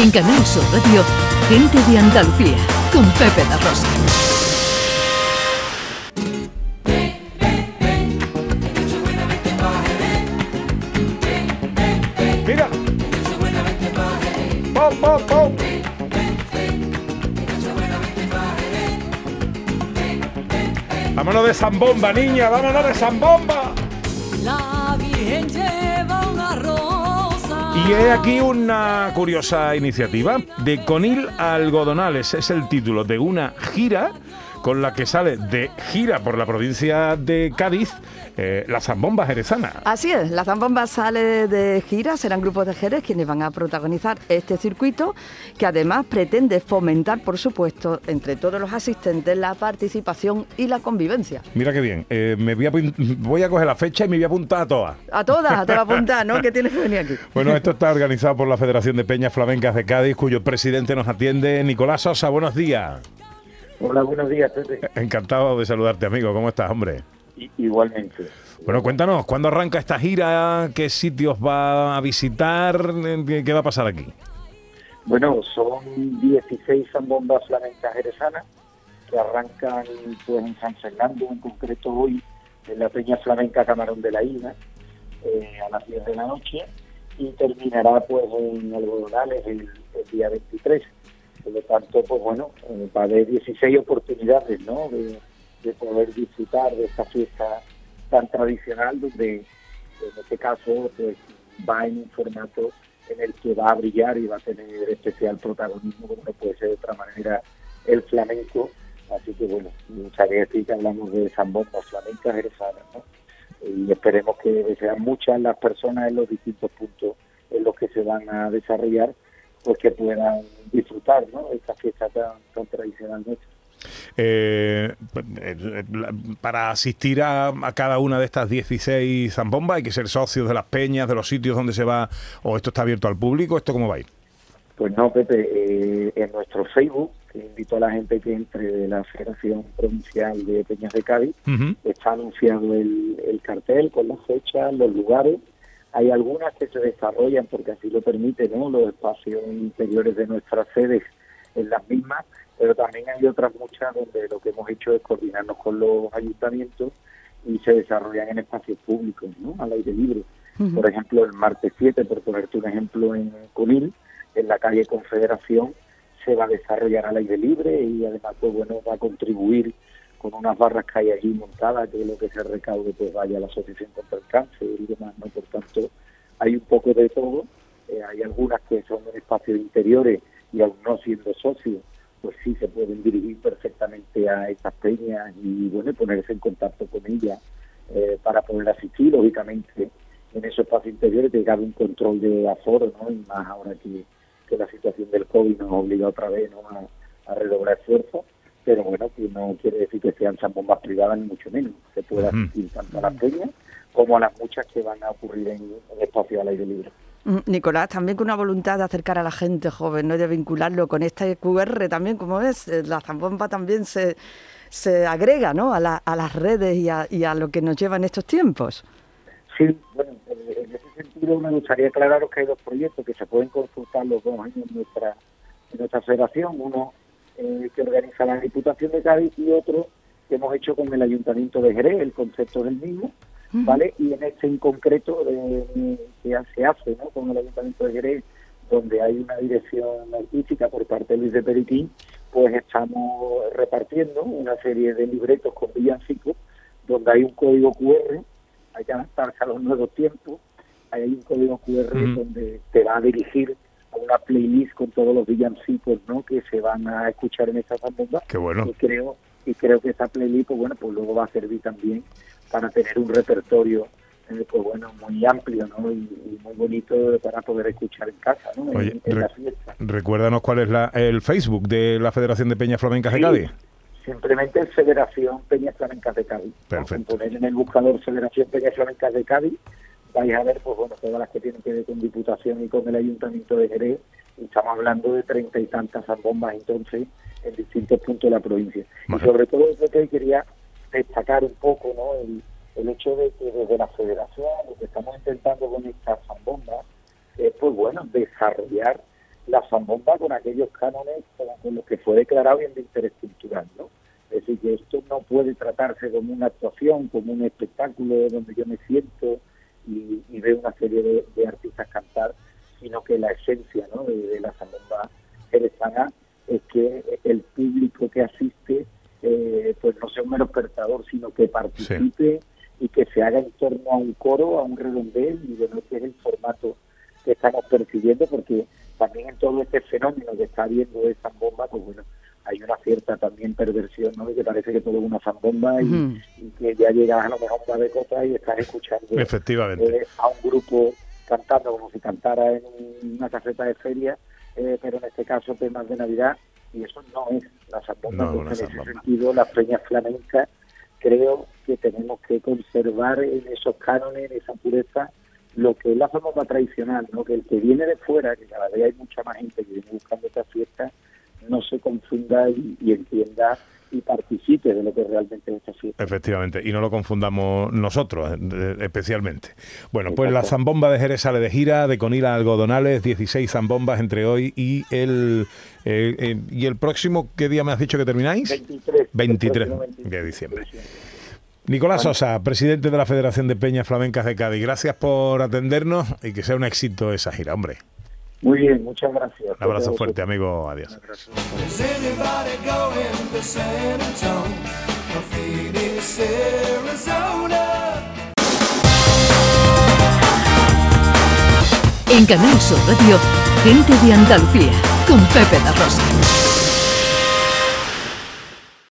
En Canal Sur Radio, Gente de Andalucía, con Pepe La Rosa. Mira. ¡Pum, pum, pum! Vámonos de zambomba, niña, vámonos de zambomba. La Virgen. Y he aquí una curiosa iniciativa de Conil Algodonales, es el título de una gira con la que sale de gira por la provincia de Cádiz eh, la zambomba jerezana. Así es, la zambomba sale de gira, serán grupos de jerez quienes van a protagonizar este circuito que además pretende fomentar, por supuesto, entre todos los asistentes la participación y la convivencia. Mira qué bien, eh, me voy a, voy a coger la fecha y me voy a apuntar a todas. A todas, te va a apuntar, ¿no? Que tienes que venir aquí. Bueno, esto está organizado por la Federación de Peñas Flamencas de Cádiz, cuyo presidente nos atiende, Nicolás Sosa. Buenos días. Hola, buenos días, Pepe. Encantado de saludarte, amigo. ¿Cómo estás, hombre? I- Igualmente. Bueno, cuéntanos, ¿cuándo arranca esta gira? ¿Qué sitios va a visitar? ¿Qué, va a pasar aquí? Bueno, son 16 zambombas flamencas jerezanas que arrancan pues en San Fernando, en concreto hoy, en la Peña Flamenca Camarón de la Isla, eh, a las 10 de la noche, y terminará pues en Algodonales el, el día 23. Por lo tanto, pues bueno, eh, va a haber 16 oportunidades, ¿no?, de, de poder disfrutar de esta fiesta tan tradicional, donde en este caso pues va en un formato en el que va a brillar y va a tener especial protagonismo, como no puede ser de otra manera, el flamenco. Así que bueno, veces que hablamos de zambombas flamencas jerezanas, ¿no? Y esperemos que sean muchas las personas en los distintos puntos en los que se van a desarrollar, pues que puedan disfrutar, ¿no? Esta fiesta tan, tan tradicional nuestra. Eh, eh, para asistir a, a cada una de estas 16 zambombas hay que ser socios de las peñas, de los sitios donde se va, o esto está abierto al público, ¿esto cómo va a ir? Pues no, Pepe, eh, en nuestro Facebook, que invito a la gente que entre de la Federación Provincial de Peñas de Cádiz, está anunciado el, el cartel con las fechas, los lugares. Hay algunas que se desarrollan porque así lo permite, ¿no? Los espacios interiores de nuestras sedes en las mismas, pero también hay otras muchas donde lo que hemos hecho es coordinarnos con los ayuntamientos y se desarrollan en espacios públicos, ¿no? Al aire libre. Por ejemplo, el martes 7, por ponerte un ejemplo, en Conil, en la calle Confederación, se va a desarrollar al aire libre y además, pues bueno, va a contribuir con unas barras que hay allí montadas, que lo que se recaude pues vaya a la Asociación contra el Cáncer y demás, ¿no? Por tanto, hay un poco de todo. Eh, hay algunas que son en espacios interiores y aún no siendo socios, pues sí se pueden dirigir perfectamente a estas peñas y, bueno, ponerse en contacto con ellas eh, para poder asistir, lógicamente, en esos espacios interiores que cabe un control de aforo, ¿no? Y más ahora que, que la situación del COVID nos obliga otra vez a redoblar esfuerzos, pero bueno, que no quiere decir que sean zambombas privadas ni mucho menos. Se puede asistir tanto a las peñas como a las muchas que van a ocurrir en, en espacios al aire libre. Mm, Nicolás, también con una voluntad de acercar a la gente joven, ¿no? De vincularlo con este QR también, como ves, eh, la zambomba también se, se agrega, ¿no? A, la- a las redes y a, y a lo que nos lleva en estos tiempos. Sí, bueno, en en ese sentido me gustaría aclararos que hay dos proyectos que se pueden consultar los dos años en nuestra, en nuestra federación. Uno eh, que organiza la Diputación de Cádiz y otro que hemos hecho con el Ayuntamiento de Jerez, el concepto es el mismo, ¿vale? Y en este en concreto eh, que se hace ¿no? con el Ayuntamiento de Jerez, donde hay una dirección artística por parte de Luis de Peritín, pues estamos repartiendo una serie de libretos con villancicos, donde hay un código QR hay que adaptarse a los nuevos tiempos. Hay un código QR donde te va a dirigir una playlist con todos los villancicos ¿no? que se van a escuchar en esta zambomba. Qué bueno. Y creo, y creo que esa playlist, pues bueno, pues luego va a servir también para tener un repertorio eh, pues bueno, muy amplio ¿no? y, y muy bonito para poder escuchar en casa, ¿no? En- Oye, en, re- la fiesta. Recuérdanos cuál es la- el Facebook de la Federación de Peñas Flamencas de Cádiz. Simplemente Federación Peñas Flamencas de Cádiz. Perfecto. Poner en el buscador Federación Peñas Flamencas de Cádiz, vais a ver, pues bueno, todas las que tienen que ver con Diputación y con el Ayuntamiento de Jerez. Y estamos hablando de treinta y tantas bombas entonces en distintos puntos de la provincia. Y sobre todo lo que quería destacar un poco, ¿no? El, el hecho de que desde la Federación lo que estamos intentando con estas zambombas es, pues bueno, desarrollar la zambomba con aquellos cánones con, con los que fue declarado bien de interés cultural, ¿no? Es decir, que esto no puede tratarse como una actuación, como un espectáculo donde yo me siento y, y veo una serie de, de artistas cantar, sino que la esencia ¿no? de, de la zambomba jerezana es que el público que asiste eh, pues no sea un mero espectador, sino que participe y que se haga en torno a un coro, a un redondel, y bueno, ese es el formato que estamos percibiendo, porque también en todo este fenómeno que está habiendo de zambomba, pues bueno, hay una cierta también perversión, ¿no? De que parece que todo es una zambomba y, y que ya llegas a lo mejor a de cosas y estás escuchando Efectivamente. eh, a un grupo cantando como si cantara en una caseta de feria, eh, pero en este caso temas de Navidad, y eso no es la zambomba. No, una en ese sentido, las peñas flamencas creo que tenemos que conservar en esos cánones, en esa pureza, lo que es la zambomba tradicional, ¿no? que el que viene de fuera, que cada vez hay mucha más gente que viene buscando esta fiesta, no se confunda y, y entienda y participe de lo que realmente es esta fiesta. Efectivamente, y no lo confundamos nosotros eh, especialmente. Bueno, pues la zambomba de Jerez sale de gira, de Conila Algodonales, 16 zambombas entre hoy y el, y el próximo, ¿qué día me has dicho que termináis? 23. 23 el próximo de diciembre. Nicolás Sosa, presidente de la Federación de Peñas Flamencas de Cádiz, gracias por atendernos y que sea un éxito esa gira, hombre. Muy bien, muchas gracias. Un abrazo fuerte, amigo, adiós. En Canal Sur Radio, gente de Andalucía, con Pepe La Rosa.